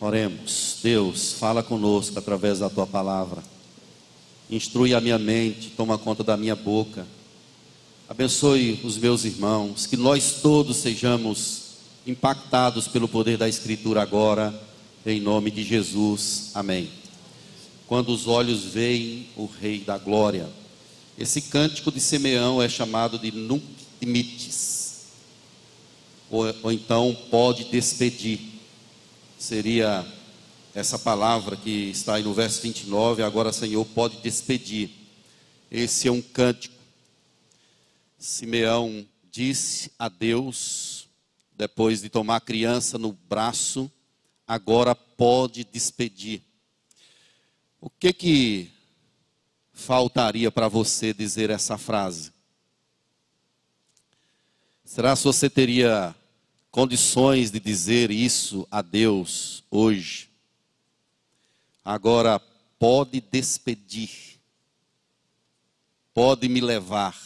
Oremos. Deus, fala conosco através da tua palavra. Instrui a minha mente, toma conta da minha boca. Abençoe os meus irmãos, que nós todos sejamos impactados pelo poder da Escritura agora, em nome de Jesus. Amém. Quando os olhos veem o Rei da Glória. Esse cântico de Simeão é chamado de Nunc Dimites, ou, ou então pode despedir. Seria essa palavra que está aí no verso 29, agora Senhor pode despedir. Esse é um cântico. Simeão disse a Deus, depois de tomar a criança no braço, agora pode despedir. O que que faltaria para você dizer essa frase? Será que você teria condições de dizer isso a Deus hoje? Agora pode despedir, pode me levar,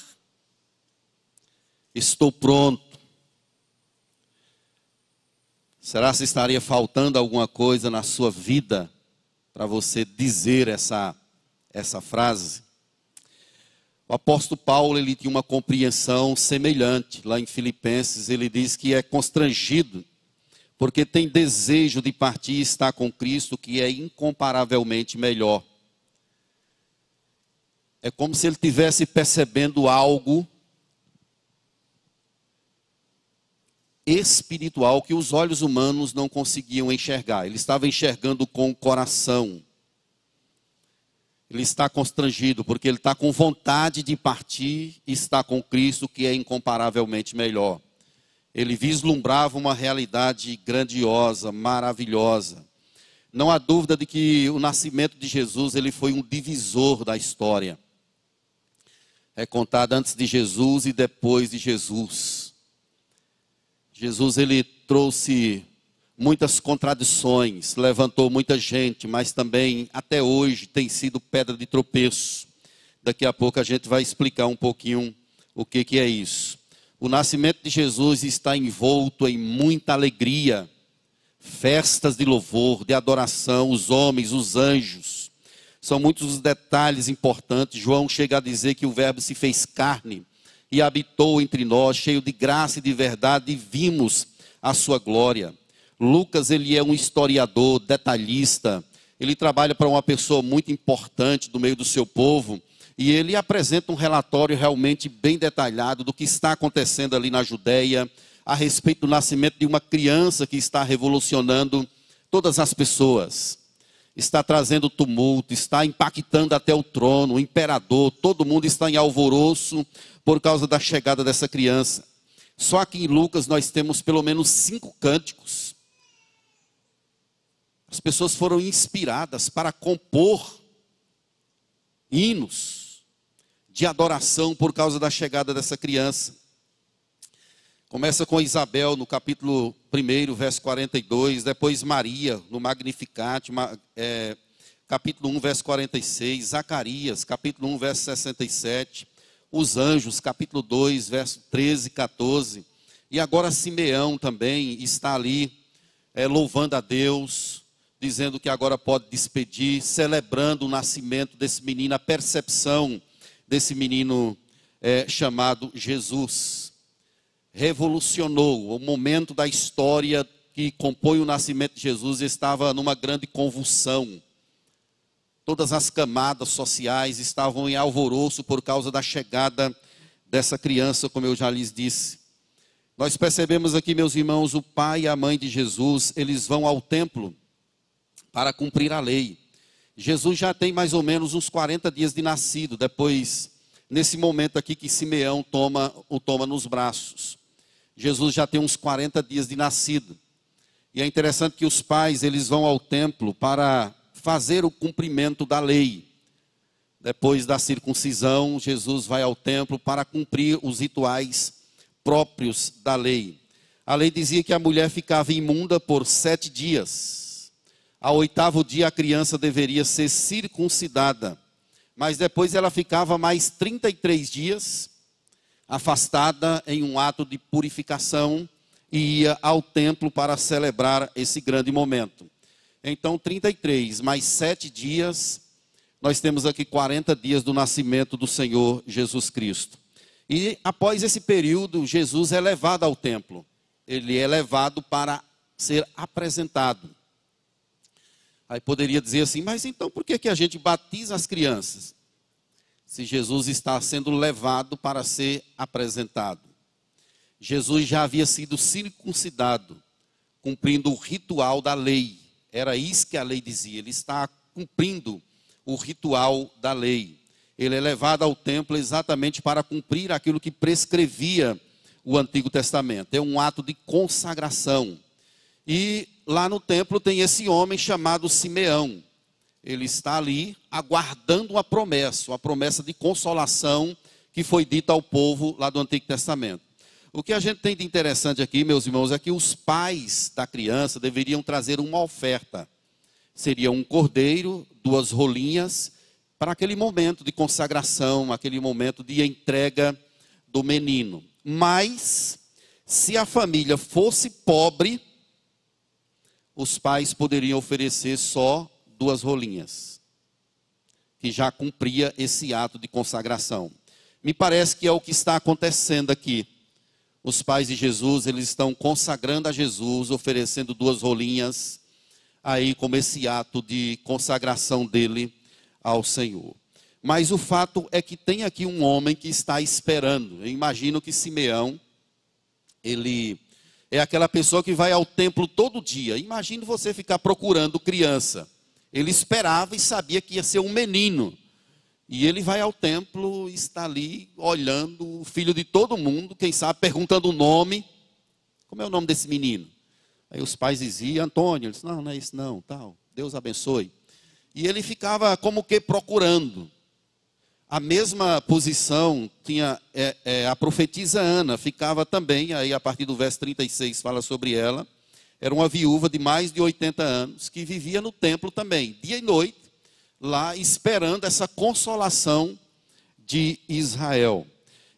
estou pronto. Será que estaria faltando alguma coisa na sua vida para você dizer essa essa frase. O apóstolo Paulo ele tinha uma compreensão semelhante. Lá em Filipenses ele diz que é constrangido porque tem desejo de partir e estar com Cristo, que é incomparavelmente melhor. É como se ele tivesse percebendo algo espiritual que os olhos humanos não conseguiam enxergar. Ele estava enxergando com o coração ele está constrangido, porque ele está com vontade de partir e está com Cristo, que é incomparavelmente melhor. Ele vislumbrava uma realidade grandiosa, maravilhosa. Não há dúvida de que o nascimento de Jesus ele foi um divisor da história. É contado antes de Jesus e depois de Jesus. Jesus ele trouxe muitas contradições, levantou muita gente, mas também até hoje tem sido pedra de tropeço. Daqui a pouco a gente vai explicar um pouquinho o que, que é isso. O nascimento de Jesus está envolto em muita alegria, festas de louvor, de adoração, os homens, os anjos. São muitos os detalhes importantes. João chega a dizer que o Verbo se fez carne e habitou entre nós, cheio de graça e de verdade, e vimos a sua glória. Lucas, ele é um historiador, detalhista. Ele trabalha para uma pessoa muito importante do meio do seu povo. E ele apresenta um relatório realmente bem detalhado do que está acontecendo ali na Judéia, a respeito do nascimento de uma criança que está revolucionando todas as pessoas. Está trazendo tumulto, está impactando até o trono, o imperador, todo mundo está em alvoroço por causa da chegada dessa criança. Só que em Lucas nós temos pelo menos cinco cânticos as pessoas foram inspiradas para compor hinos de adoração por causa da chegada dessa criança. Começa com Isabel no capítulo 1, verso 42, depois Maria no Magnificat, é, capítulo 1, verso 46, Zacarias, capítulo 1, verso 67, os anjos, capítulo 2, verso 13 e 14, e agora Simeão também está ali é, louvando a Deus, dizendo que agora pode despedir, celebrando o nascimento desse menino, a percepção desse menino é, chamado Jesus. Revolucionou o momento da história que compõe o nascimento de Jesus estava numa grande convulsão. Todas as camadas sociais estavam em alvoroço por causa da chegada dessa criança, como eu já lhes disse. Nós percebemos aqui, meus irmãos, o pai e a mãe de Jesus, eles vão ao templo para cumprir a lei. Jesus já tem mais ou menos uns 40 dias de nascido, depois, nesse momento aqui que Simeão toma, o toma nos braços. Jesus já tem uns 40 dias de nascido. E é interessante que os pais, eles vão ao templo para fazer o cumprimento da lei. Depois da circuncisão, Jesus vai ao templo para cumprir os rituais próprios da lei. A lei dizia que a mulher ficava imunda por sete dias. Ao oitavo dia a criança deveria ser circuncidada, mas depois ela ficava mais 33 dias afastada em um ato de purificação e ia ao templo para celebrar esse grande momento. Então, 33 mais sete dias, nós temos aqui 40 dias do nascimento do Senhor Jesus Cristo. E após esse período, Jesus é levado ao templo. Ele é levado para ser apresentado. Aí poderia dizer assim, mas então por que, que a gente batiza as crianças? Se Jesus está sendo levado para ser apresentado. Jesus já havia sido circuncidado, cumprindo o ritual da lei. Era isso que a lei dizia. Ele está cumprindo o ritual da lei. Ele é levado ao templo exatamente para cumprir aquilo que prescrevia o Antigo Testamento. É um ato de consagração. E lá no templo tem esse homem chamado Simeão. Ele está ali aguardando uma promessa, uma promessa de consolação que foi dita ao povo lá do Antigo Testamento. O que a gente tem de interessante aqui, meus irmãos, é que os pais da criança deveriam trazer uma oferta. Seria um cordeiro, duas rolinhas, para aquele momento de consagração, aquele momento de entrega do menino. Mas, se a família fosse pobre, os pais poderiam oferecer só duas rolinhas, que já cumpria esse ato de consagração. Me parece que é o que está acontecendo aqui os pais de Jesus, eles estão consagrando a Jesus, oferecendo duas rolinhas, aí como esse ato de consagração dele ao Senhor. Mas o fato é que tem aqui um homem que está esperando. Eu imagino que Simeão, ele é aquela pessoa que vai ao templo todo dia. Imagine você ficar procurando criança. Ele esperava e sabia que ia ser um menino. E ele vai ao templo, está ali olhando o filho de todo mundo, quem sabe perguntando o nome. Como é o nome desse menino? Aí os pais diziam, Antônio, ele disse, não, não é isso não, tal, Deus abençoe. E ele ficava como que procurando. A mesma posição tinha é, é, a profetisa Ana, ficava também, aí a partir do verso 36 fala sobre ela. Era uma viúva de mais de 80 anos, que vivia no templo também, dia e noite, lá esperando essa consolação de Israel.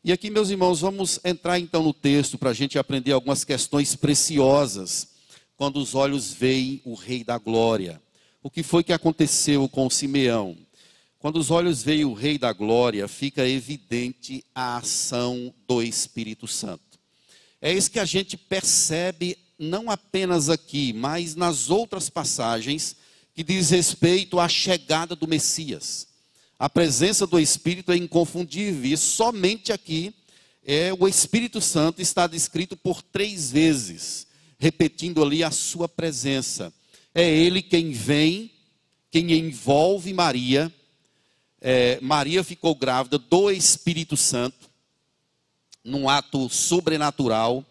E aqui, meus irmãos, vamos entrar então no texto para a gente aprender algumas questões preciosas quando os olhos veem o Rei da Glória. O que foi que aconteceu com Simeão? Quando os olhos veem o Rei da Glória, fica evidente a ação do Espírito Santo. É isso que a gente percebe não apenas aqui, mas nas outras passagens que diz respeito à chegada do Messias. A presença do Espírito é inconfundível e somente aqui é o Espírito Santo está descrito por três vezes, repetindo ali a sua presença. É ele quem vem, quem envolve Maria. É, Maria ficou grávida do Espírito Santo, num ato sobrenatural,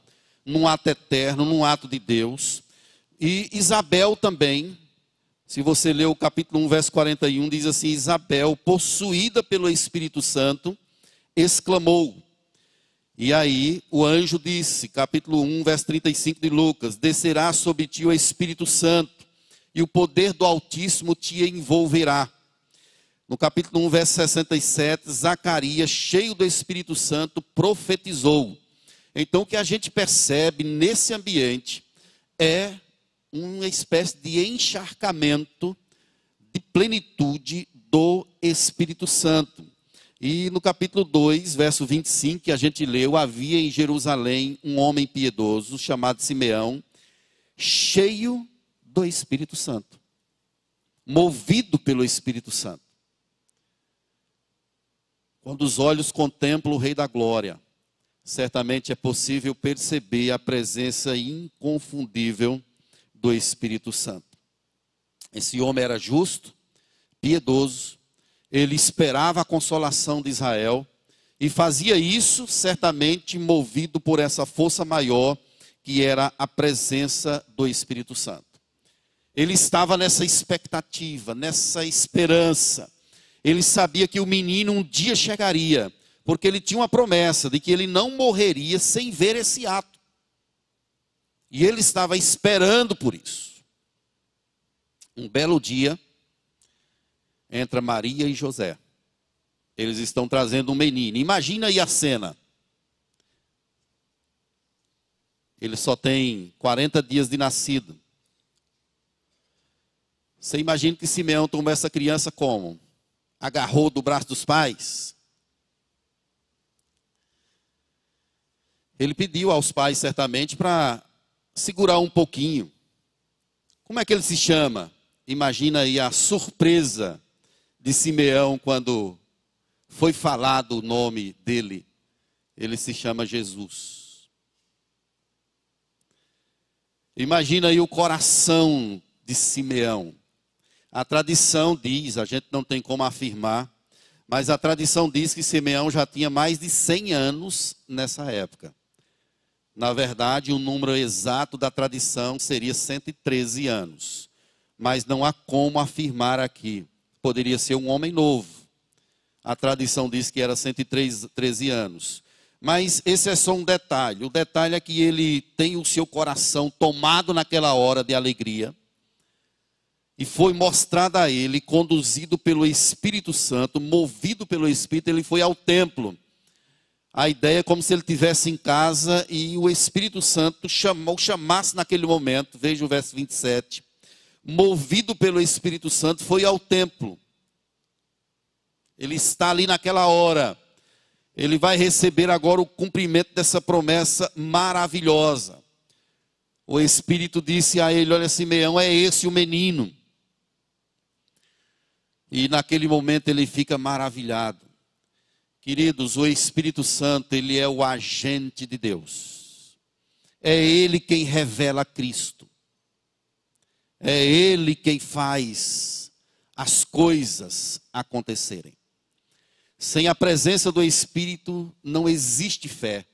num ato eterno, num ato de Deus. E Isabel também se você ler o capítulo 1, verso 41, diz assim: Isabel, possuída pelo Espírito Santo, exclamou. E aí o anjo disse, capítulo 1, verso 35 de Lucas: Descerá sobre ti o Espírito Santo, e o poder do Altíssimo te envolverá. No capítulo 1, verso 67, Zacarias, cheio do Espírito Santo, profetizou. Então o que a gente percebe nesse ambiente é uma espécie de encharcamento de plenitude do Espírito Santo. E no capítulo 2, verso 25, que a gente leu, havia em Jerusalém um homem piedoso chamado Simeão, cheio do Espírito Santo, movido pelo Espírito Santo. Quando os olhos contemplam o Rei da Glória, certamente é possível perceber a presença inconfundível do Espírito Santo. Esse homem era justo, piedoso, ele esperava a consolação de Israel e fazia isso certamente movido por essa força maior que era a presença do Espírito Santo. Ele estava nessa expectativa, nessa esperança. Ele sabia que o menino um dia chegaria, porque ele tinha uma promessa de que ele não morreria sem ver esse ato. E ele estava esperando por isso. Um belo dia, entra Maria e José. Eles estão trazendo um menino. Imagina aí a cena. Ele só tem 40 dias de nascido. Você imagina que Simeão tomou essa criança como? Agarrou do braço dos pais? Ele pediu aos pais, certamente, para segurar um pouquinho. Como é que ele se chama? Imagina aí a surpresa de Simeão quando foi falado o nome dele. Ele se chama Jesus. Imagina aí o coração de Simeão. A tradição diz, a gente não tem como afirmar, mas a tradição diz que Simeão já tinha mais de 100 anos nessa época. Na verdade, o número exato da tradição seria 113 anos. Mas não há como afirmar aqui. Poderia ser um homem novo. A tradição diz que era 113 anos. Mas esse é só um detalhe. O detalhe é que ele tem o seu coração tomado naquela hora de alegria e foi mostrado a ele, conduzido pelo Espírito Santo, movido pelo Espírito, ele foi ao templo. A ideia é como se ele estivesse em casa e o Espírito Santo chamou, chamasse naquele momento, veja o verso 27. Movido pelo Espírito Santo, foi ao templo. Ele está ali naquela hora. Ele vai receber agora o cumprimento dessa promessa maravilhosa. O Espírito disse a ele: Olha, Simeão, é esse o menino. E naquele momento ele fica maravilhado. Queridos, o Espírito Santo, ele é o agente de Deus. É ele quem revela Cristo. É ele quem faz as coisas acontecerem. Sem a presença do Espírito não existe fé.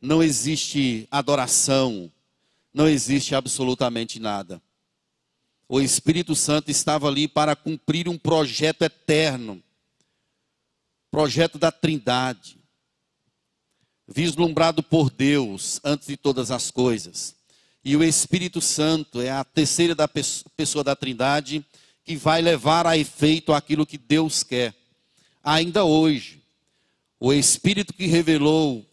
Não existe adoração, não existe absolutamente nada o Espírito Santo estava ali para cumprir um projeto eterno projeto da Trindade, vislumbrado por Deus antes de todas as coisas. E o Espírito Santo é a terceira da pessoa da Trindade que vai levar a efeito aquilo que Deus quer. Ainda hoje, o Espírito que revelou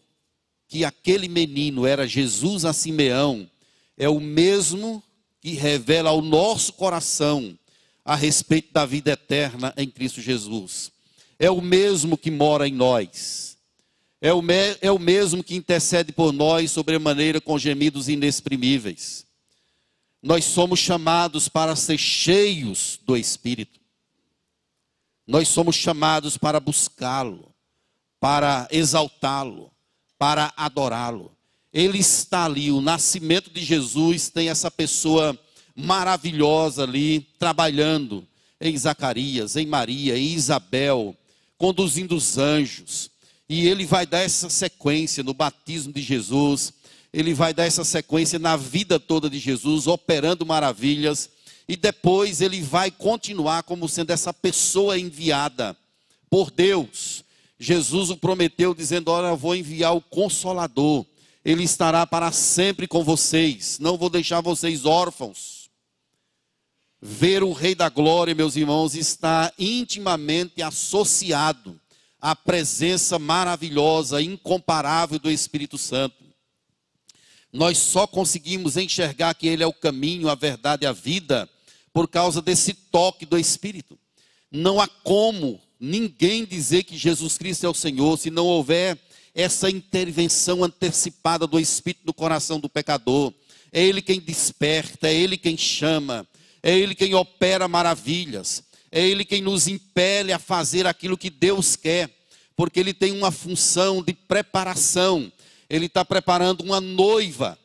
que aquele menino era Jesus a Simeão é o mesmo que revela ao nosso coração a respeito da vida eterna em Cristo Jesus. É o mesmo que mora em nós. É o, me, é o mesmo que intercede por nós sobremaneira com gemidos inexprimíveis. Nós somos chamados para ser cheios do Espírito. Nós somos chamados para buscá-lo, para exaltá-lo, para adorá-lo. Ele está ali. O nascimento de Jesus tem essa pessoa maravilhosa ali, trabalhando em Zacarias, em Maria, em Isabel, conduzindo os anjos. E ele vai dar essa sequência no batismo de Jesus, ele vai dar essa sequência na vida toda de Jesus, operando maravilhas, e depois ele vai continuar como sendo essa pessoa enviada por Deus. Jesus o prometeu, dizendo: Olha, eu vou enviar o Consolador ele estará para sempre com vocês, não vou deixar vocês órfãos. Ver o Rei da Glória, meus irmãos, está intimamente associado à presença maravilhosa, incomparável do Espírito Santo. Nós só conseguimos enxergar que Ele é o caminho, a verdade e a vida por causa desse toque do Espírito. Não há como ninguém dizer que Jesus Cristo é o Senhor se não houver essa intervenção antecipada do Espírito no coração do pecador. É Ele quem desperta, é Ele quem chama, é Ele quem opera maravilhas, é Ele quem nos impele a fazer aquilo que Deus quer, porque Ele tem uma função de preparação, Ele está preparando uma noiva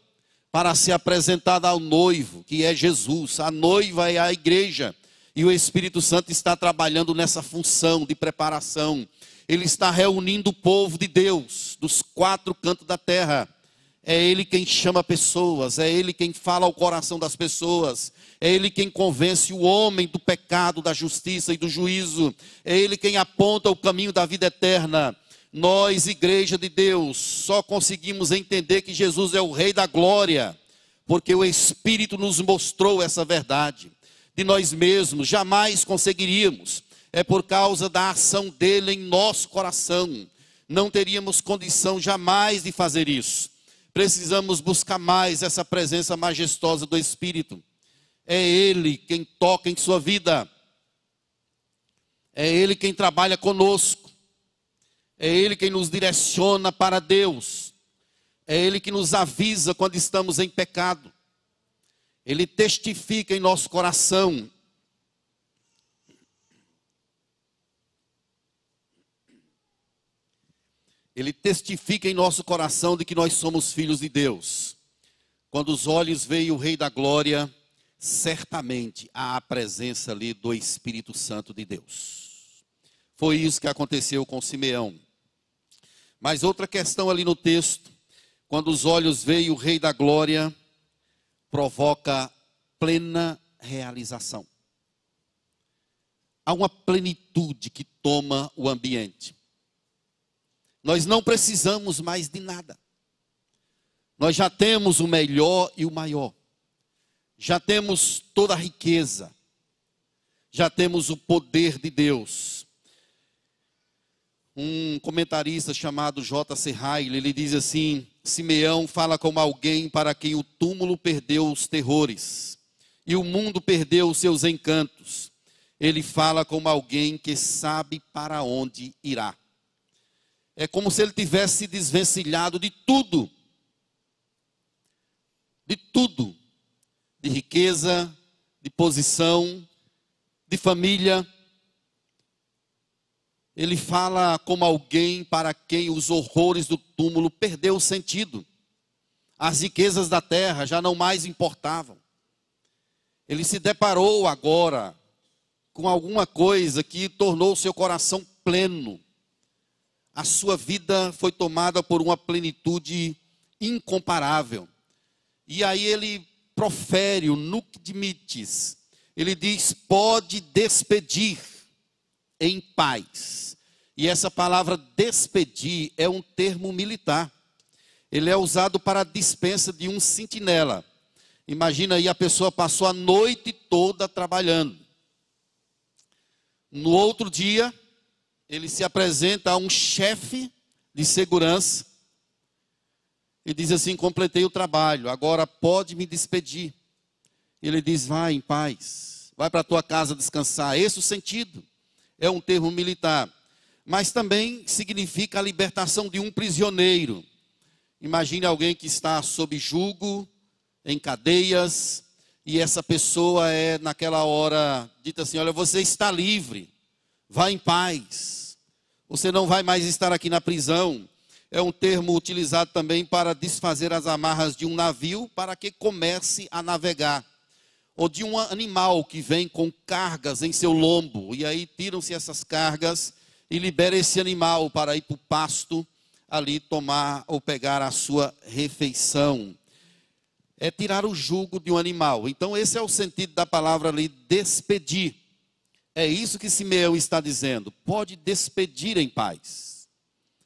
para ser apresentada ao noivo, que é Jesus, a noiva é a igreja, e o Espírito Santo está trabalhando nessa função de preparação ele está reunindo o povo de Deus dos quatro cantos da terra. É Ele quem chama pessoas, é Ele quem fala ao coração das pessoas, é Ele quem convence o homem do pecado, da justiça e do juízo, é Ele quem aponta o caminho da vida eterna. Nós, igreja de Deus, só conseguimos entender que Jesus é o Rei da glória, porque o Espírito nos mostrou essa verdade. De nós mesmos jamais conseguiríamos é por causa da ação dele em nosso coração. Não teríamos condição jamais de fazer isso. Precisamos buscar mais essa presença majestosa do Espírito. É Ele quem toca em sua vida. É Ele quem trabalha conosco. É Ele quem nos direciona para Deus. É Ele que nos avisa quando estamos em pecado. Ele testifica em nosso coração. Ele testifica em nosso coração de que nós somos filhos de Deus. Quando os olhos veem o Rei da Glória, certamente há a presença ali do Espírito Santo de Deus. Foi isso que aconteceu com Simeão. Mas outra questão ali no texto, quando os olhos veem o Rei da Glória, provoca plena realização. Há uma plenitude que toma o ambiente. Nós não precisamos mais de nada. Nós já temos o melhor e o maior. Já temos toda a riqueza. Já temos o poder de Deus. Um comentarista chamado J.C. Riley, ele diz assim: Simeão fala como alguém para quem o túmulo perdeu os terrores e o mundo perdeu os seus encantos. Ele fala como alguém que sabe para onde irá. É como se ele tivesse se desvencilhado de tudo. De tudo. De riqueza, de posição, de família. Ele fala como alguém para quem os horrores do túmulo perdeu o sentido. As riquezas da terra já não mais importavam. Ele se deparou agora com alguma coisa que tornou seu coração pleno a sua vida foi tomada por uma plenitude incomparável. E aí ele profere o nunc dimites. Ele diz: pode despedir em paz. E essa palavra despedir é um termo militar. Ele é usado para a dispensa de um sentinela. Imagina aí a pessoa passou a noite toda trabalhando. No outro dia, ele se apresenta a um chefe de segurança e diz assim: completei o trabalho, agora pode me despedir. Ele diz: vai em paz, vai para a tua casa descansar. Esse é o sentido, é um termo militar, mas também significa a libertação de um prisioneiro. Imagine alguém que está sob julgo, em cadeias, e essa pessoa é, naquela hora, dita assim: olha, você está livre, vá em paz. Você não vai mais estar aqui na prisão. É um termo utilizado também para desfazer as amarras de um navio para que comece a navegar. Ou de um animal que vem com cargas em seu lombo. E aí tiram-se essas cargas e libera esse animal para ir para o pasto ali tomar ou pegar a sua refeição. É tirar o jugo de um animal. Então, esse é o sentido da palavra ali, despedir. É isso que Simeão está dizendo. Pode despedir em paz.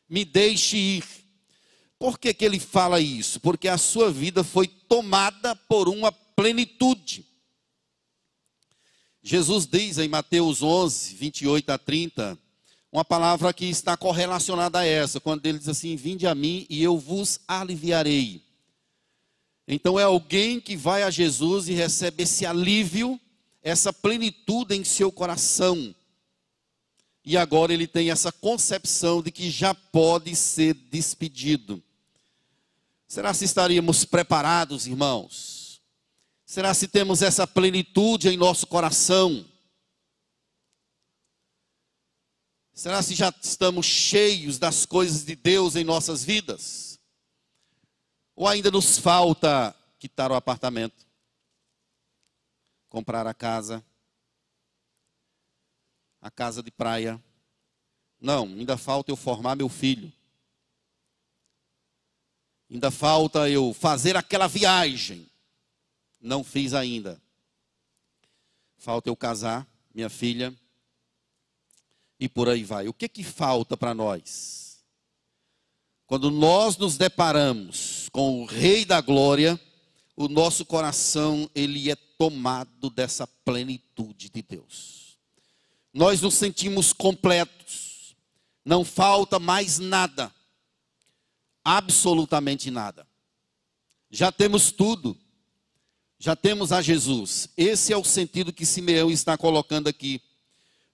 Me deixe ir. Por que, que ele fala isso? Porque a sua vida foi tomada por uma plenitude. Jesus diz em Mateus 11, 28 a 30, uma palavra que está correlacionada a essa, quando ele diz assim: Vinde a mim e eu vos aliviarei. Então é alguém que vai a Jesus e recebe esse alívio essa plenitude em seu coração. E agora ele tem essa concepção de que já pode ser despedido. Será se estaríamos preparados, irmãos? Será se temos essa plenitude em nosso coração? Será se já estamos cheios das coisas de Deus em nossas vidas? Ou ainda nos falta quitar o apartamento? Comprar a casa, a casa de praia. Não, ainda falta eu formar meu filho. Ainda falta eu fazer aquela viagem. Não fiz ainda. Falta eu casar, minha filha. E por aí vai. O que que falta para nós? Quando nós nos deparamos com o Rei da Glória, o nosso coração ele é tomado dessa plenitude de Deus. Nós nos sentimos completos. Não falta mais nada. Absolutamente nada. Já temos tudo. Já temos a Jesus. Esse é o sentido que Simeão está colocando aqui.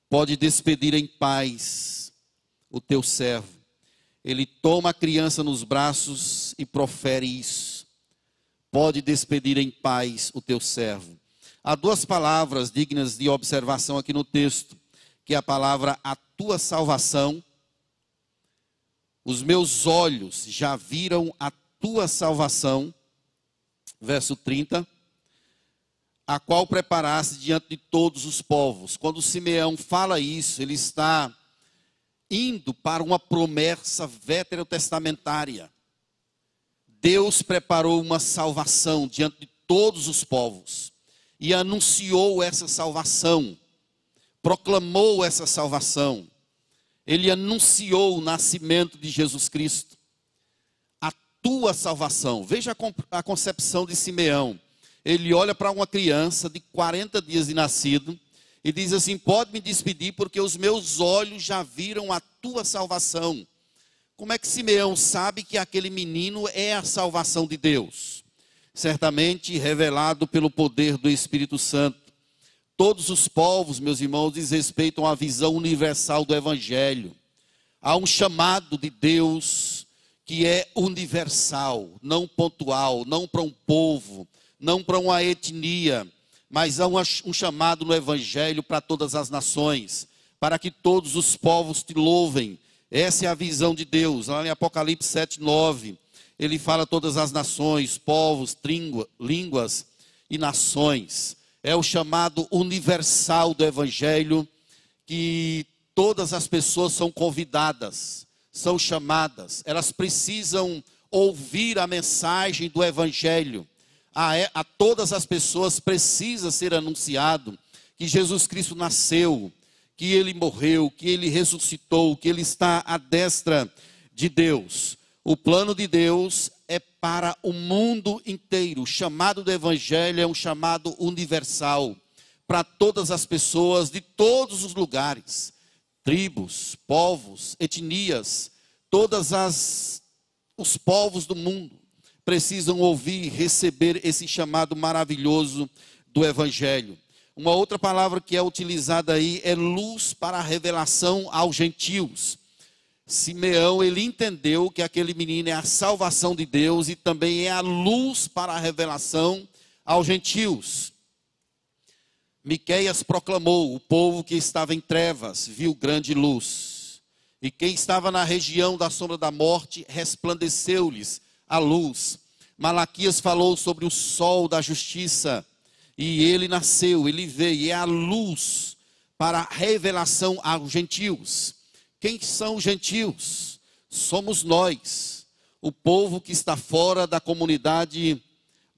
Pode despedir em paz o teu servo. Ele toma a criança nos braços e profere isso. Pode despedir em paz o teu servo. Há duas palavras dignas de observação aqui no texto, que é a palavra a tua salvação. Os meus olhos já viram a tua salvação. Verso 30 a qual preparaste diante de todos os povos. Quando Simeão fala isso, ele está indo para uma promessa veterotestamentária. Deus preparou uma salvação diante de todos os povos e anunciou essa salvação, proclamou essa salvação. Ele anunciou o nascimento de Jesus Cristo, a tua salvação. Veja a concepção de Simeão ele olha para uma criança de 40 dias de nascido e diz assim: Pode me despedir, porque os meus olhos já viram a tua salvação. Como é que Simeão sabe que aquele menino é a salvação de Deus? Certamente revelado pelo poder do Espírito Santo. Todos os povos, meus irmãos, desrespeitam a visão universal do Evangelho. Há um chamado de Deus que é universal, não pontual, não para um povo, não para uma etnia, mas há um chamado no Evangelho para todas as nações, para que todos os povos te louvem. Essa é a visão de Deus. Lá em Apocalipse 7, 9, ele fala todas as nações, povos, línguas e nações. É o chamado universal do Evangelho, que todas as pessoas são convidadas, são chamadas, elas precisam ouvir a mensagem do Evangelho a, a todas as pessoas precisa ser anunciado que Jesus Cristo nasceu, que ele morreu, que ele ressuscitou, que ele está à destra de Deus. O plano de Deus é para o mundo inteiro. O chamado do Evangelho é um chamado universal para todas as pessoas de todos os lugares, tribos, povos, etnias, todas as os povos do mundo precisam ouvir e receber esse chamado maravilhoso do Evangelho. Uma outra palavra que é utilizada aí é luz para a revelação aos gentios. Simeão, ele entendeu que aquele menino é a salvação de Deus e também é a luz para a revelação aos gentios. Miqueias proclamou: o povo que estava em trevas viu grande luz. E quem estava na região da sombra da morte resplandeceu-lhes a luz. Malaquias falou sobre o sol da justiça, e ele nasceu, ele veio, e é a luz para a revelação aos gentios. Quem são os gentios? Somos nós, o povo que está fora da comunidade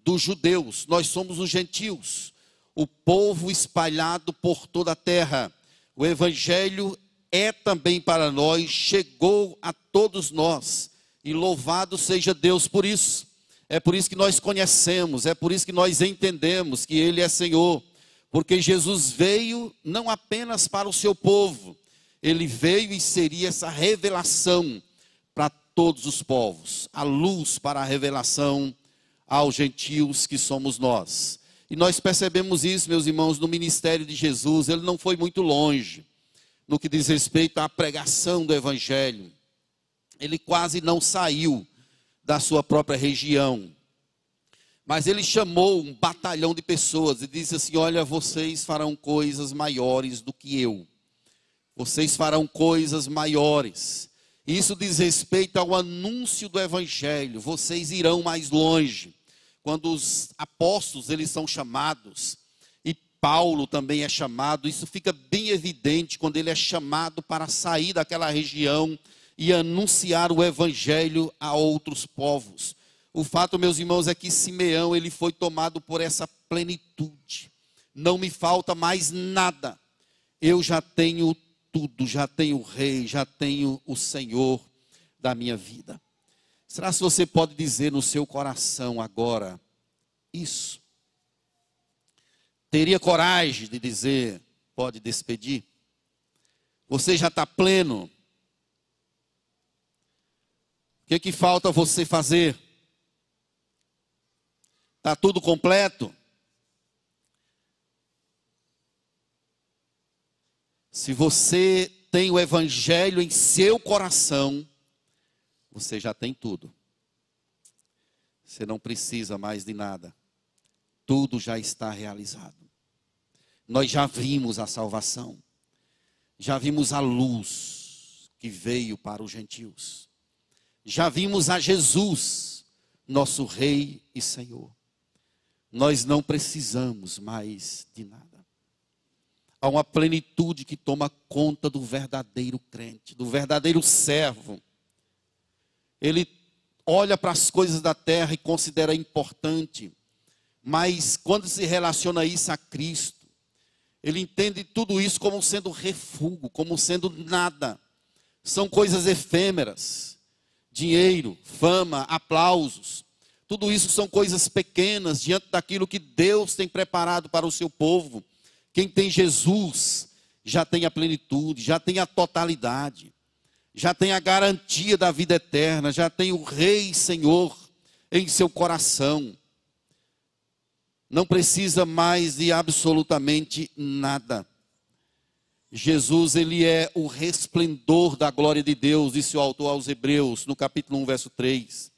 dos judeus. Nós somos os gentios, o povo espalhado por toda a terra. O evangelho é também para nós, chegou a todos nós. E louvado seja Deus por isso. É por isso que nós conhecemos, é por isso que nós entendemos que Ele é Senhor. Porque Jesus veio não apenas para o seu povo, ele veio e seria essa revelação para todos os povos, a luz para a revelação aos gentios que somos nós. E nós percebemos isso, meus irmãos, no ministério de Jesus, ele não foi muito longe no que diz respeito à pregação do evangelho ele quase não saiu da sua própria região. Mas ele chamou um batalhão de pessoas e disse assim: Olha, vocês farão coisas maiores do que eu. Vocês farão coisas maiores. Isso diz respeito ao anúncio do evangelho. Vocês irão mais longe. Quando os apóstolos eles são chamados e Paulo também é chamado, isso fica bem evidente quando ele é chamado para sair daquela região e anunciar o evangelho a outros povos. O fato, meus irmãos, é que Simeão ele foi tomado por essa plenitude. Não me falta mais nada. Eu já tenho tudo, já tenho o rei, já tenho o Senhor da minha vida. Será se você pode dizer no seu coração agora isso? Teria coragem de dizer, pode despedir? Você já está pleno, que, que falta você fazer? Está tudo completo? Se você tem o Evangelho em seu coração, você já tem tudo. Você não precisa mais de nada. Tudo já está realizado. Nós já vimos a salvação. Já vimos a luz que veio para os gentios. Já vimos a Jesus, nosso Rei e Senhor. Nós não precisamos mais de nada. Há uma plenitude que toma conta do verdadeiro crente, do verdadeiro servo. Ele olha para as coisas da terra e considera importante, mas quando se relaciona isso a Cristo, ele entende tudo isso como sendo refúgio, como sendo nada. São coisas efêmeras. Dinheiro, fama, aplausos. Tudo isso são coisas pequenas diante daquilo que Deus tem preparado para o seu povo. Quem tem Jesus já tem a plenitude, já tem a totalidade, já tem a garantia da vida eterna, já tem o Rei Senhor em seu coração. Não precisa mais de absolutamente nada. Jesus, ele é o resplendor da glória de Deus, disse o autor aos Hebreus, no capítulo 1, verso 3.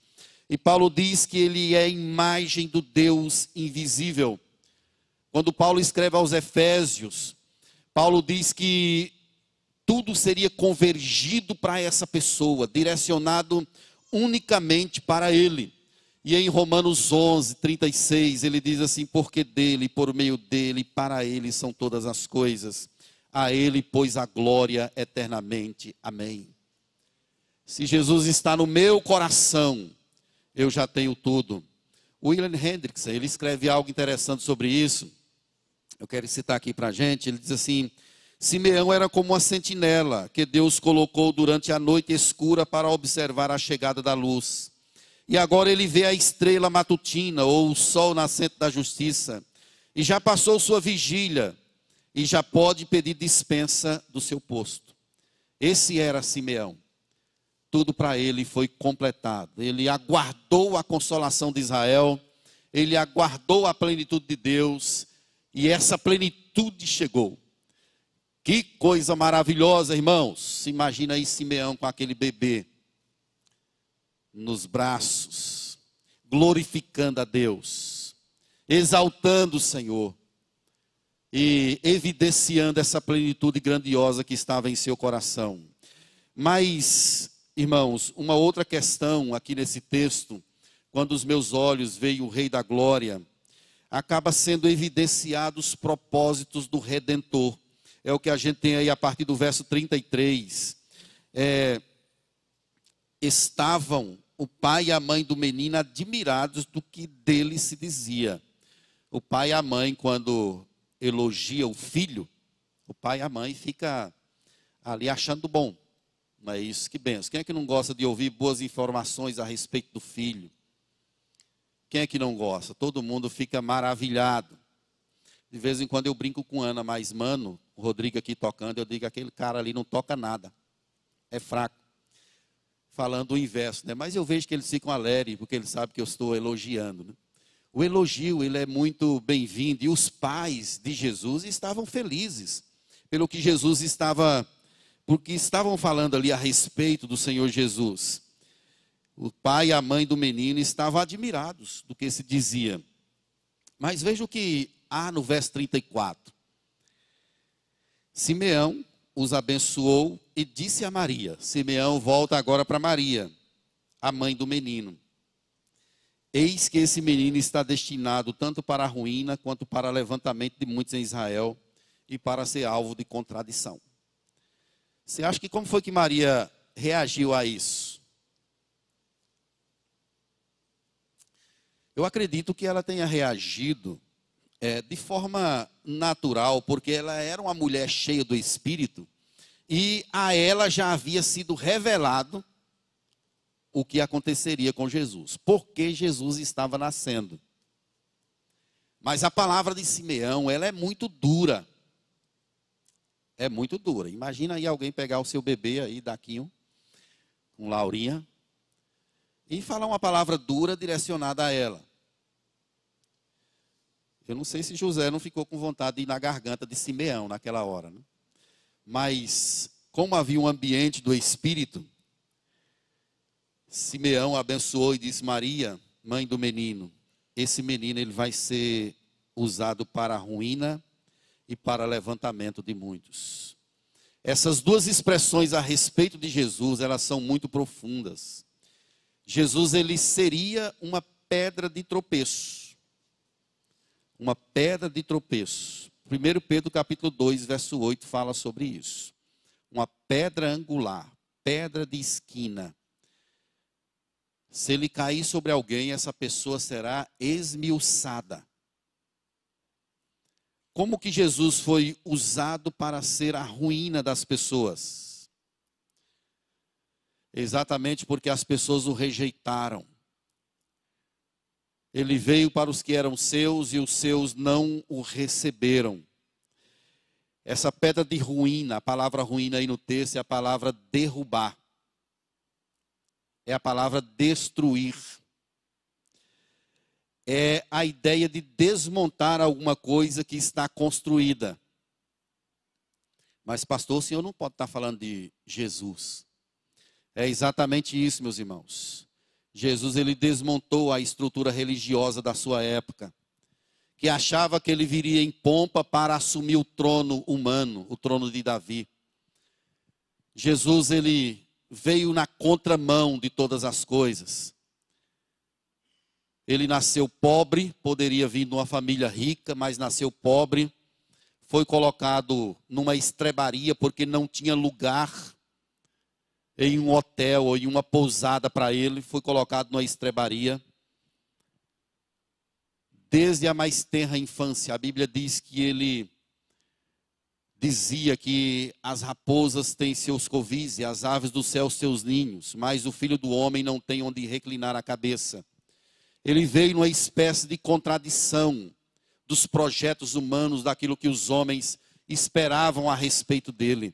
E Paulo diz que ele é a imagem do Deus invisível. Quando Paulo escreve aos Efésios, Paulo diz que tudo seria convergido para essa pessoa, direcionado unicamente para ele. E em Romanos 11, 36, ele diz assim: Porque dele, por meio dele, para ele são todas as coisas. A ele, pois, a glória eternamente. Amém. Se Jesus está no meu coração, eu já tenho tudo. William Hendrickson, ele escreve algo interessante sobre isso eu quero citar aqui para a gente, ele diz assim: Simeão era como uma sentinela que Deus colocou durante a noite escura para observar a chegada da luz. E agora ele vê a estrela matutina ou o sol nascente da justiça. E já passou sua vigília e já pode pedir dispensa do seu posto. Esse era Simeão. Tudo para ele foi completado. Ele aguardou a consolação de Israel, ele aguardou a plenitude de Deus, e essa plenitude chegou. Que coisa maravilhosa, irmãos. Imagina aí Simeão com aquele bebê nos braços, glorificando a Deus, exaltando o Senhor e evidenciando essa plenitude grandiosa que estava em seu coração. Mas, irmãos, uma outra questão aqui nesse texto, quando os meus olhos veem o Rei da Glória, acaba sendo evidenciados os propósitos do Redentor. É o que a gente tem aí a partir do verso 33. É, estavam o pai e a mãe do menino admirados do que dele se dizia. O pai e a mãe, quando elogia o filho, o pai e a mãe fica ali achando bom. Não é isso que benção. Quem é que não gosta de ouvir boas informações a respeito do filho? Quem é que não gosta? Todo mundo fica maravilhado. De vez em quando eu brinco com Ana, mas mano, o Rodrigo aqui tocando, eu digo aquele cara ali não toca nada. É fraco. Falando o inverso, né? Mas eu vejo que eles ficam alegres, porque eles sabem que eu estou elogiando. Né? O elogio, ele é muito bem-vindo. E os pais de Jesus estavam felizes pelo que Jesus estava, porque estavam falando ali a respeito do Senhor Jesus o pai e a mãe do menino estavam admirados do que se dizia. Mas veja o que há no verso 34. Simeão os abençoou e disse a Maria: Simeão volta agora para Maria, a mãe do menino. Eis que esse menino está destinado tanto para a ruína quanto para o levantamento de muitos em Israel e para ser alvo de contradição. Você acha que como foi que Maria reagiu a isso? Eu acredito que ela tenha reagido é, de forma natural, porque ela era uma mulher cheia do Espírito e a ela já havia sido revelado o que aconteceria com Jesus, porque Jesus estava nascendo. Mas a palavra de Simeão, ela é muito dura. É muito dura. Imagina aí alguém pegar o seu bebê aí, Daquinho, com Laurinha, e falar uma palavra dura direcionada a ela. Eu não sei se José não ficou com vontade de ir na garganta de Simeão naquela hora. Né? Mas, como havia um ambiente do Espírito, Simeão abençoou e disse: Maria, mãe do menino, esse menino ele vai ser usado para a ruína e para levantamento de muitos. Essas duas expressões a respeito de Jesus, elas são muito profundas. Jesus ele seria uma pedra de tropeço. Uma pedra de tropeço. 1 Pedro capítulo 2, verso 8 fala sobre isso. Uma pedra angular, pedra de esquina. Se ele cair sobre alguém, essa pessoa será esmiuçada. Como que Jesus foi usado para ser a ruína das pessoas? Exatamente porque as pessoas o rejeitaram. Ele veio para os que eram seus e os seus não o receberam. Essa pedra de ruína, a palavra ruína aí no texto é a palavra derrubar. É a palavra destruir é a ideia de desmontar alguma coisa que está construída. Mas, pastor, o senhor não pode estar falando de Jesus. É exatamente isso, meus irmãos. Jesus ele desmontou a estrutura religiosa da sua época, que achava que ele viria em pompa para assumir o trono humano, o trono de Davi. Jesus ele veio na contramão de todas as coisas. Ele nasceu pobre, poderia vir de uma família rica, mas nasceu pobre. Foi colocado numa estrebaria porque não tinha lugar em um hotel ou em uma pousada para ele. Foi colocado numa estrebaria. Desde a mais tenra infância, a Bíblia diz que ele dizia que as raposas têm seus covis e as aves do céu seus ninhos, mas o filho do homem não tem onde reclinar a cabeça ele veio numa espécie de contradição dos projetos humanos, daquilo que os homens esperavam a respeito dele.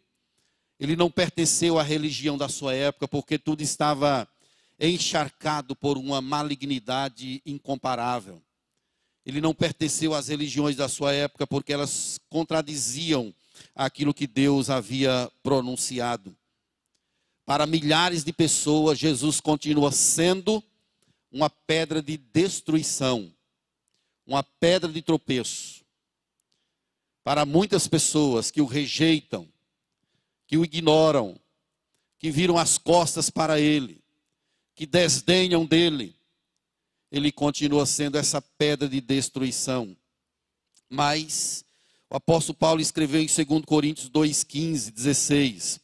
Ele não pertenceu à religião da sua época, porque tudo estava encharcado por uma malignidade incomparável. Ele não pertenceu às religiões da sua época, porque elas contradiziam aquilo que Deus havia pronunciado. Para milhares de pessoas, Jesus continua sendo uma pedra de destruição, uma pedra de tropeço. Para muitas pessoas que o rejeitam, que o ignoram, que viram as costas para ele, que desdenham dele, ele continua sendo essa pedra de destruição. Mas o apóstolo Paulo escreveu em 2 Coríntios 2:15, 16: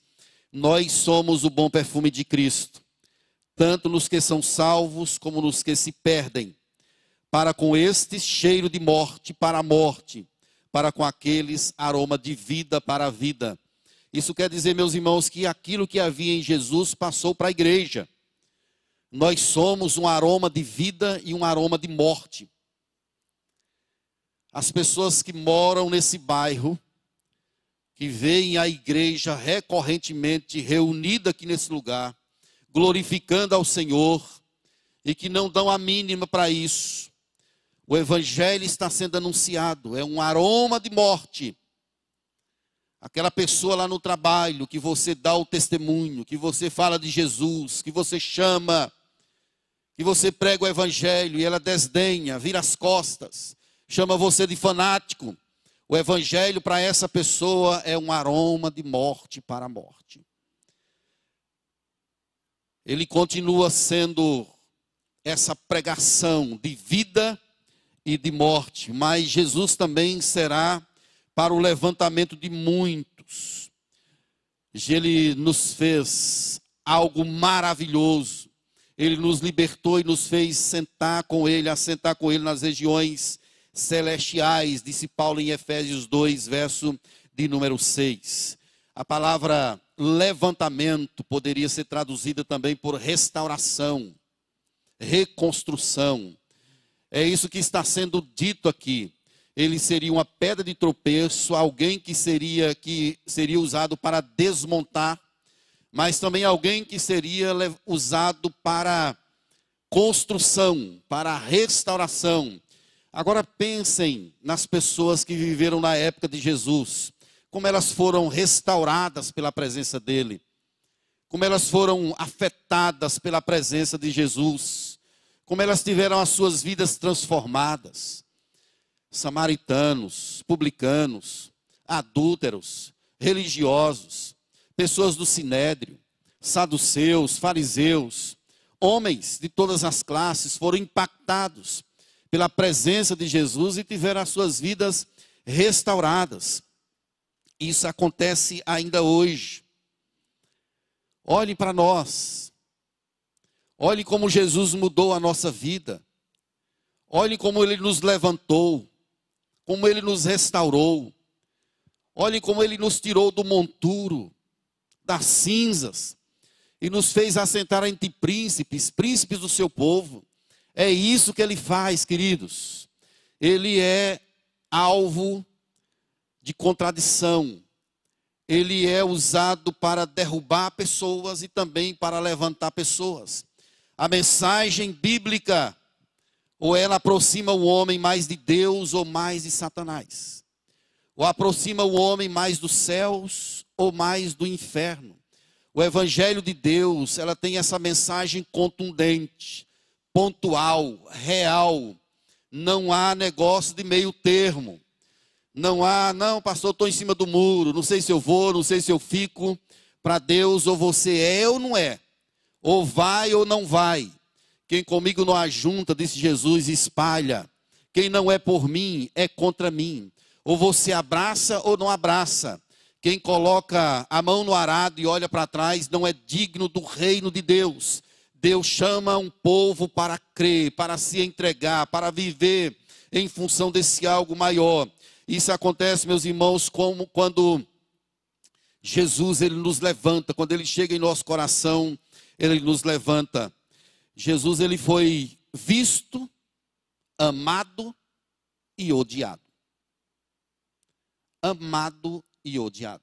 Nós somos o bom perfume de Cristo tanto nos que são salvos como nos que se perdem, para com estes cheiro de morte para a morte, para com aqueles aroma de vida para a vida. Isso quer dizer, meus irmãos, que aquilo que havia em Jesus passou para a igreja. Nós somos um aroma de vida e um aroma de morte. As pessoas que moram nesse bairro, que veem a igreja recorrentemente reunida aqui nesse lugar, glorificando ao Senhor e que não dão a mínima para isso. O Evangelho está sendo anunciado, é um aroma de morte. Aquela pessoa lá no trabalho que você dá o testemunho, que você fala de Jesus, que você chama, que você prega o Evangelho e ela desdenha, vira as costas, chama você de fanático. O Evangelho para essa pessoa é um aroma de morte para a morte ele continua sendo essa pregação de vida e de morte, mas Jesus também será para o levantamento de muitos. Ele nos fez algo maravilhoso. Ele nos libertou e nos fez sentar com ele, assentar com ele nas regiões celestiais, disse Paulo em Efésios 2, verso de número 6. A palavra levantamento poderia ser traduzida também por restauração, reconstrução. É isso que está sendo dito aqui. Ele seria uma pedra de tropeço, alguém que seria que seria usado para desmontar, mas também alguém que seria usado para construção, para restauração. Agora pensem nas pessoas que viveram na época de Jesus. Como elas foram restauradas pela presença dele, como elas foram afetadas pela presença de Jesus, como elas tiveram as suas vidas transformadas. Samaritanos, publicanos, adúlteros, religiosos, pessoas do sinédrio, saduceus, fariseus, homens de todas as classes foram impactados pela presença de Jesus e tiveram as suas vidas restauradas. Isso acontece ainda hoje. Olhe para nós. Olhe como Jesus mudou a nossa vida. Olhe como ele nos levantou, como ele nos restaurou. Olhe como ele nos tirou do monturo, das cinzas, e nos fez assentar entre príncipes, príncipes do seu povo. É isso que ele faz, queridos. Ele é alvo de contradição. Ele é usado para derrubar pessoas e também para levantar pessoas. A mensagem bíblica, ou ela aproxima o homem mais de Deus ou mais de Satanás. Ou aproxima o homem mais dos céus ou mais do inferno. O evangelho de Deus, ela tem essa mensagem contundente, pontual, real. Não há negócio de meio termo. Não há, não, pastor, estou em cima do muro, não sei se eu vou, não sei se eu fico. Para Deus, ou você é ou não é, ou vai ou não vai. Quem comigo não ajunta, disse Jesus, espalha. Quem não é por mim, é contra mim. Ou você abraça ou não abraça. Quem coloca a mão no arado e olha para trás não é digno do reino de Deus. Deus chama um povo para crer, para se entregar, para viver em função desse algo maior. Isso acontece, meus irmãos, como quando Jesus ele nos levanta, quando ele chega em nosso coração, ele nos levanta. Jesus ele foi visto, amado e odiado. Amado e odiado.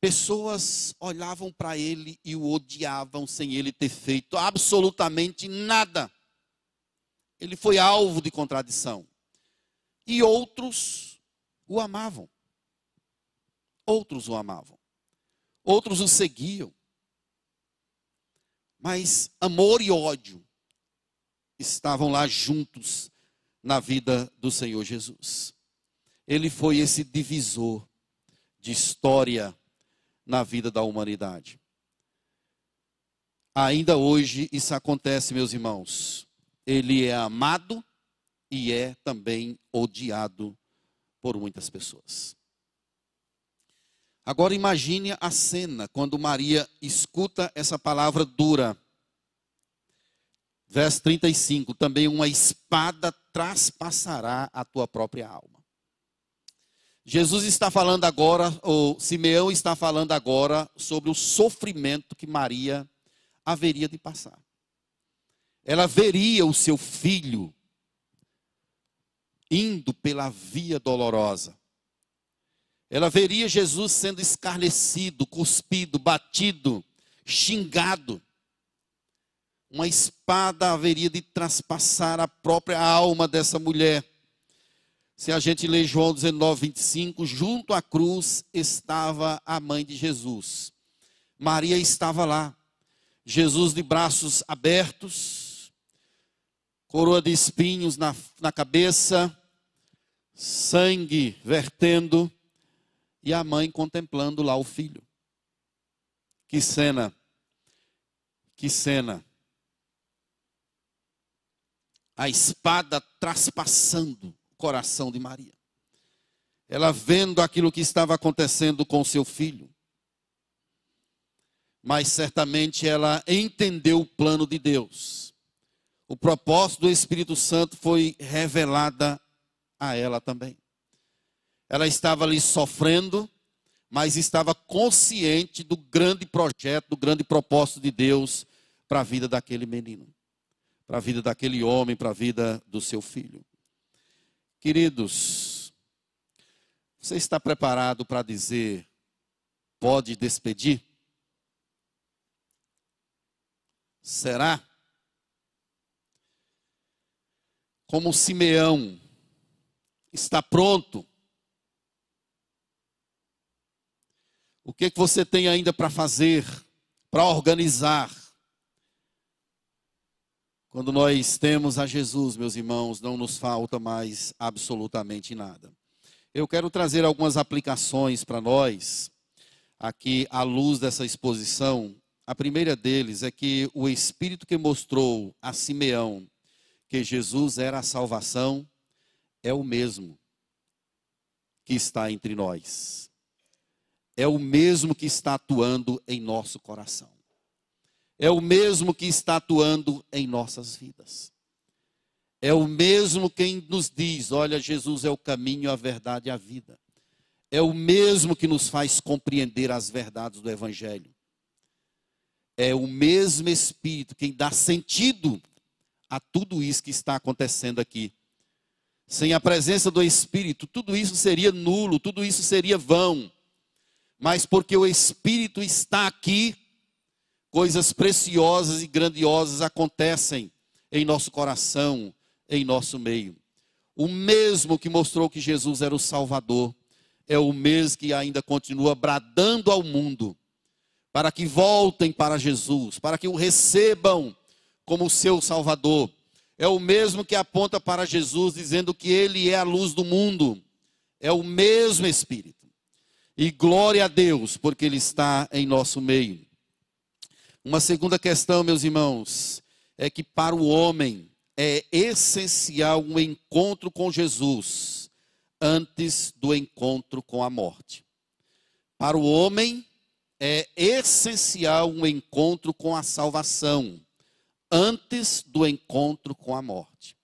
Pessoas olhavam para ele e o odiavam sem ele ter feito absolutamente nada. Ele foi alvo de contradição e outros o amavam. Outros o amavam. Outros o seguiam. Mas amor e ódio estavam lá juntos na vida do Senhor Jesus. Ele foi esse divisor de história na vida da humanidade. Ainda hoje isso acontece, meus irmãos. Ele é amado e é também odiado por muitas pessoas. Agora imagine a cena quando Maria escuta essa palavra dura. Verso 35: também uma espada traspassará a tua própria alma. Jesus está falando agora, ou Simeão está falando agora, sobre o sofrimento que Maria haveria de passar. Ela veria o seu filho indo pela via dolorosa. Ela veria Jesus sendo escarnecido, cuspido, batido, xingado. Uma espada haveria de traspassar a própria alma dessa mulher. Se a gente lê João 19, 25, junto à cruz estava a mãe de Jesus. Maria estava lá. Jesus de braços abertos, coroa de espinhos na, na cabeça, sangue vertendo e a mãe contemplando lá o filho. Que cena! Que cena! A espada traspassando coração de Maria. Ela vendo aquilo que estava acontecendo com seu filho. Mas certamente ela entendeu o plano de Deus. O propósito do Espírito Santo foi revelada a ela também. Ela estava ali sofrendo, mas estava consciente do grande projeto, do grande propósito de Deus para a vida daquele menino, para a vida daquele homem, para a vida do seu filho. Queridos, você está preparado para dizer, pode despedir? Será? Como Simeão está pronto O que, que você tem ainda para fazer, para organizar? Quando nós temos a Jesus, meus irmãos, não nos falta mais absolutamente nada. Eu quero trazer algumas aplicações para nós, aqui à luz dessa exposição. A primeira deles é que o Espírito que mostrou a Simeão que Jesus era a salvação é o mesmo que está entre nós. É o mesmo que está atuando em nosso coração é o mesmo que está atuando em nossas vidas. É o mesmo quem nos diz: olha, Jesus é o caminho, a verdade e a vida. É o mesmo que nos faz compreender as verdades do Evangelho. É o mesmo Espírito quem dá sentido a tudo isso que está acontecendo aqui. Sem a presença do Espírito, tudo isso seria nulo, tudo isso seria vão. Mas porque o Espírito está aqui, coisas preciosas e grandiosas acontecem em nosso coração, em nosso meio. O mesmo que mostrou que Jesus era o Salvador, é o mesmo que ainda continua bradando ao mundo para que voltem para Jesus, para que o recebam como seu Salvador. É o mesmo que aponta para Jesus, dizendo que Ele é a luz do mundo. É o mesmo Espírito. E glória a Deus, porque Ele está em nosso meio. Uma segunda questão, meus irmãos, é que para o homem é essencial um encontro com Jesus antes do encontro com a morte. Para o homem é essencial um encontro com a salvação antes do encontro com a morte.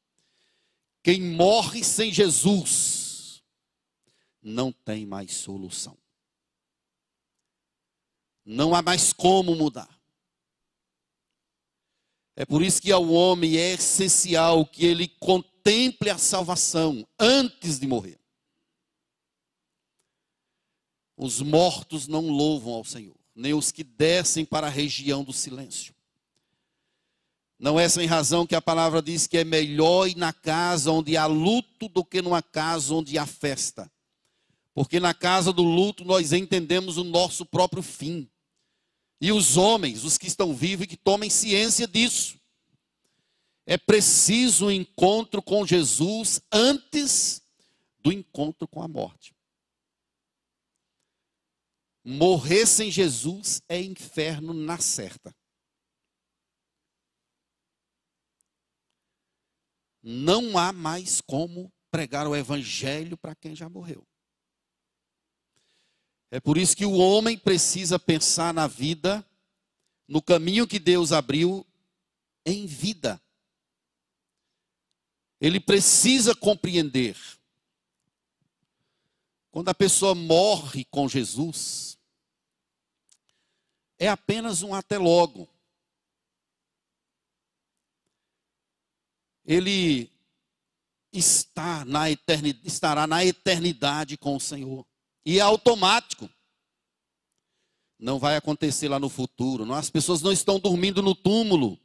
Quem morre sem Jesus não tem mais solução. Não há mais como mudar. É por isso que ao homem é essencial que ele contemple a salvação antes de morrer. Os mortos não louvam ao Senhor, nem os que descem para a região do silêncio. Não é sem razão que a palavra diz que é melhor ir na casa onde há luto do que numa casa onde há festa. Porque na casa do luto nós entendemos o nosso próprio fim. E os homens, os que estão vivos e que tomem ciência disso. É preciso um encontro com Jesus antes do encontro com a morte. Morrer sem Jesus é inferno na certa. Não há mais como pregar o evangelho para quem já morreu. É por isso que o homem precisa pensar na vida, no caminho que Deus abriu em vida. Ele precisa compreender. Quando a pessoa morre com Jesus, é apenas um até logo. Ele está na eternidade, estará na eternidade com o Senhor. E é automático. Não vai acontecer lá no futuro. As pessoas não estão dormindo no túmulo.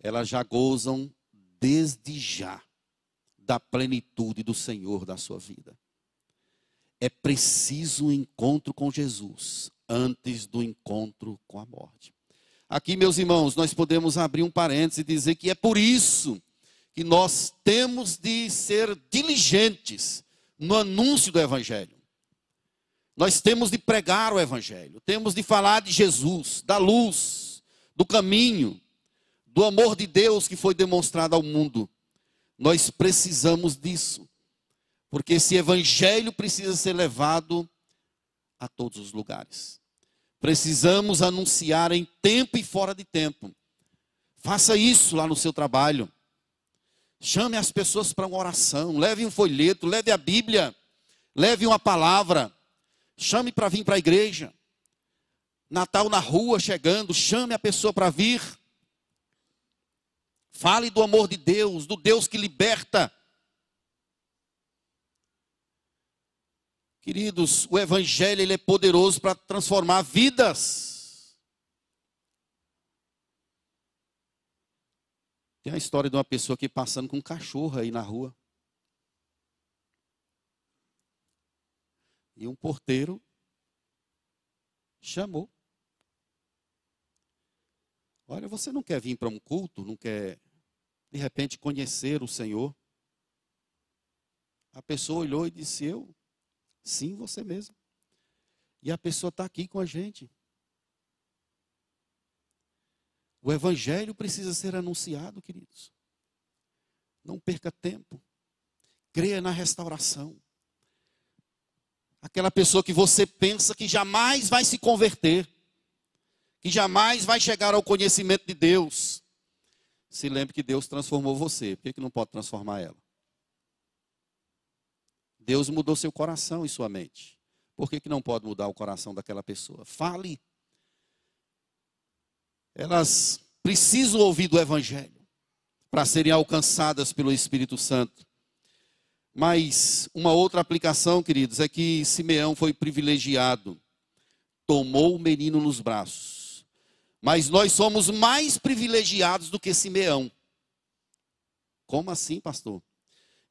Elas já gozam desde já da plenitude do Senhor da sua vida. É preciso um encontro com Jesus antes do encontro com a morte. Aqui, meus irmãos, nós podemos abrir um parênteses e dizer que é por isso que nós temos de ser diligentes no anúncio do Evangelho. Nós temos de pregar o Evangelho, temos de falar de Jesus, da luz, do caminho, do amor de Deus que foi demonstrado ao mundo. Nós precisamos disso, porque esse Evangelho precisa ser levado a todos os lugares. Precisamos anunciar em tempo e fora de tempo. Faça isso lá no seu trabalho. Chame as pessoas para uma oração, leve um folheto, leve a Bíblia, leve uma palavra, chame para vir para a igreja. Natal na rua chegando, chame a pessoa para vir. Fale do amor de Deus, do Deus que liberta. Queridos, o evangelho ele é poderoso para transformar vidas. Tem a história de uma pessoa aqui passando com um cachorro aí na rua. E um porteiro Chamou. Olha, você não quer vir para um culto, não quer, de repente, conhecer o Senhor? A pessoa olhou e disse: Eu? Sim, você mesmo. E a pessoa está aqui com a gente. O Evangelho precisa ser anunciado, queridos. Não perca tempo. Creia na restauração. Aquela pessoa que você pensa que jamais vai se converter, que jamais vai chegar ao conhecimento de Deus. Se lembre que Deus transformou você, por que, que não pode transformar ela? Deus mudou seu coração e sua mente. Por que, que não pode mudar o coração daquela pessoa? Fale. Elas precisam ouvir do Evangelho para serem alcançadas pelo Espírito Santo. Mas uma outra aplicação, queridos, é que Simeão foi privilegiado, tomou o menino nos braços. Mas nós somos mais privilegiados do que Simeão. Como assim, pastor?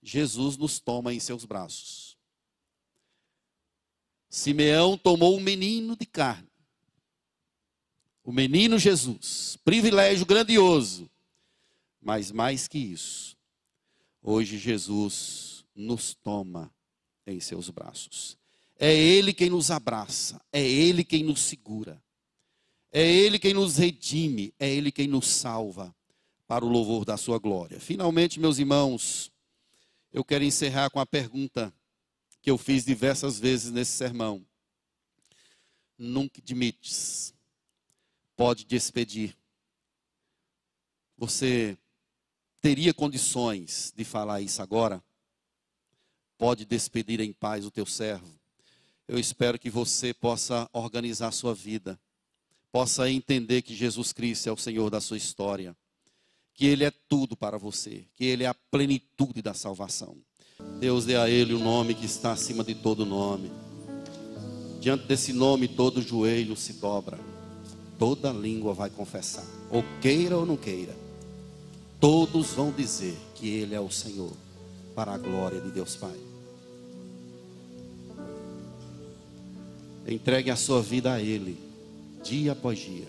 Jesus nos toma em seus braços. Simeão tomou um menino de carne. O menino Jesus, privilégio grandioso. Mas mais que isso, hoje Jesus nos toma em seus braços. É Ele quem nos abraça, é Ele quem nos segura, é Ele quem nos redime, é Ele quem nos salva para o louvor da Sua glória. Finalmente, meus irmãos, eu quero encerrar com a pergunta que eu fiz diversas vezes nesse sermão. Nunca admites, pode despedir. Você teria condições de falar isso agora? Pode despedir em paz o teu servo. Eu espero que você possa organizar a sua vida, possa entender que Jesus Cristo é o Senhor da sua história que Ele é tudo para você, que Ele é a plenitude da salvação. Deus dê a Ele o nome que está acima de todo nome. Diante desse nome, todo joelho se dobra, toda língua vai confessar, ou queira ou não queira, todos vão dizer que Ele é o Senhor, para a glória de Deus Pai. Entregue a sua vida a Ele, dia após dia.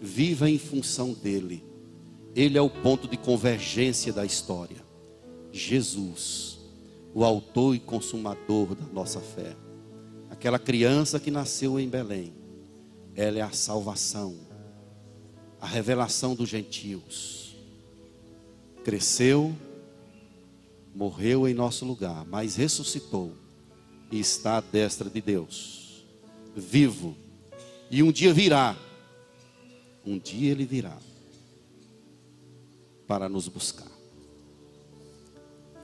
Viva em função dEle ele é o ponto de convergência da história. Jesus, o autor e consumador da nossa fé. Aquela criança que nasceu em Belém, ela é a salvação, a revelação dos gentios. Cresceu, morreu em nosso lugar, mas ressuscitou e está à destra de Deus, vivo. E um dia virá, um dia ele virá para nos buscar.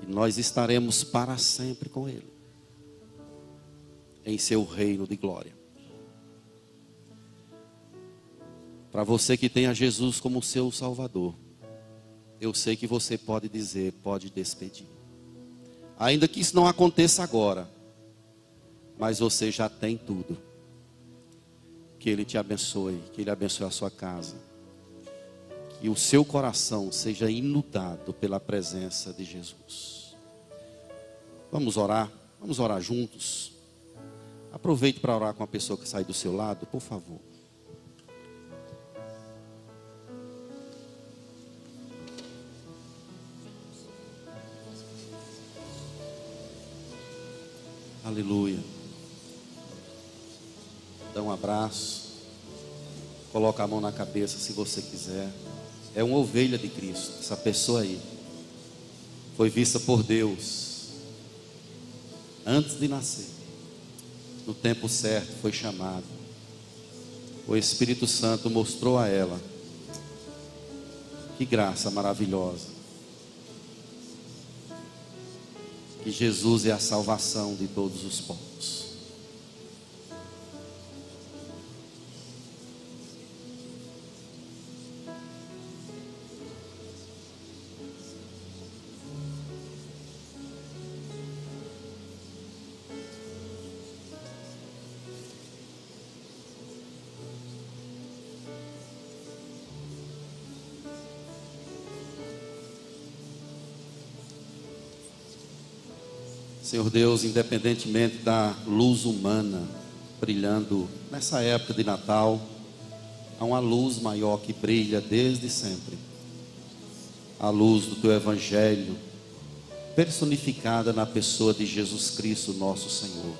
E nós estaremos para sempre com Ele, em seu reino de glória. Para você que tem a Jesus como seu Salvador, eu sei que você pode dizer, pode despedir. Ainda que isso não aconteça agora, mas você já tem tudo. Que Ele te abençoe, que Ele abençoe a sua casa e o seu coração seja inundado pela presença de Jesus. Vamos orar, vamos orar juntos. Aproveite para orar com a pessoa que sai do seu lado, por favor. Aleluia. Dá um abraço. Coloca a mão na cabeça se você quiser é uma ovelha de Cristo. Essa pessoa aí foi vista por Deus antes de nascer. No tempo certo foi chamada. O Espírito Santo mostrou a ela. Que graça maravilhosa. Que Jesus é a salvação de todos os povos. Senhor Deus, independentemente da luz humana, brilhando nessa época de Natal. Há uma luz maior que brilha desde sempre. A luz do teu Evangelho, personificada na pessoa de Jesus Cristo, nosso Senhor.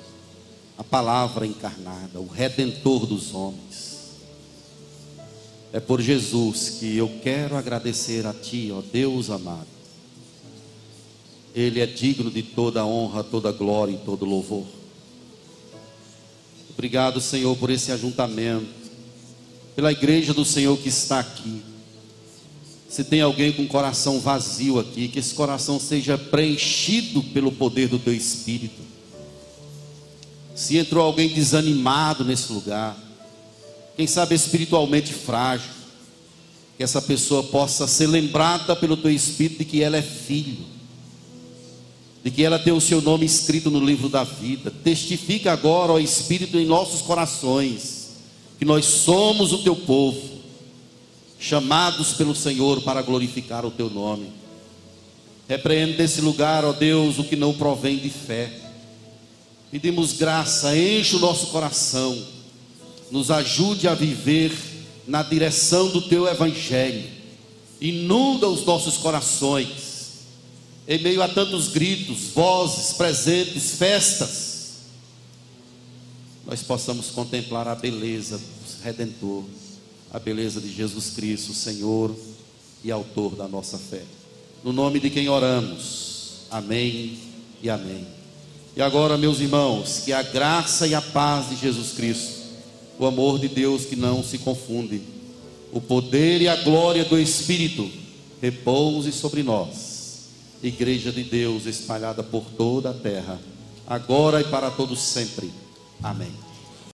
A palavra encarnada, o redentor dos homens. É por Jesus que eu quero agradecer a Ti, ó Deus amado. Ele é digno de toda honra, toda glória e todo louvor. Obrigado, Senhor, por esse ajuntamento, pela igreja do Senhor que está aqui. Se tem alguém com coração vazio aqui, que esse coração seja preenchido pelo poder do Teu Espírito. Se entrou alguém desanimado nesse lugar, quem sabe espiritualmente frágil, que essa pessoa possa ser lembrada pelo Teu Espírito de que ela é filho de que ela tem o seu nome escrito no livro da vida. Testifica agora, ó Espírito, em nossos corações, que nós somos o teu povo, chamados pelo Senhor para glorificar o teu nome. Repreende desse lugar, ó Deus, o que não provém de fé. Pedimos graça, enche o nosso coração, nos ajude a viver na direção do teu evangelho, inunda os nossos corações em meio a tantos gritos, vozes, presentes, festas, nós possamos contemplar a beleza do Redentor, a beleza de Jesus Cristo, Senhor e Autor da nossa fé. No nome de quem oramos, amém e amém. E agora, meus irmãos, que a graça e a paz de Jesus Cristo, o amor de Deus que não se confunde, o poder e a glória do Espírito repouse sobre nós igreja de Deus espalhada por toda a terra, agora e para todos sempre. Amém.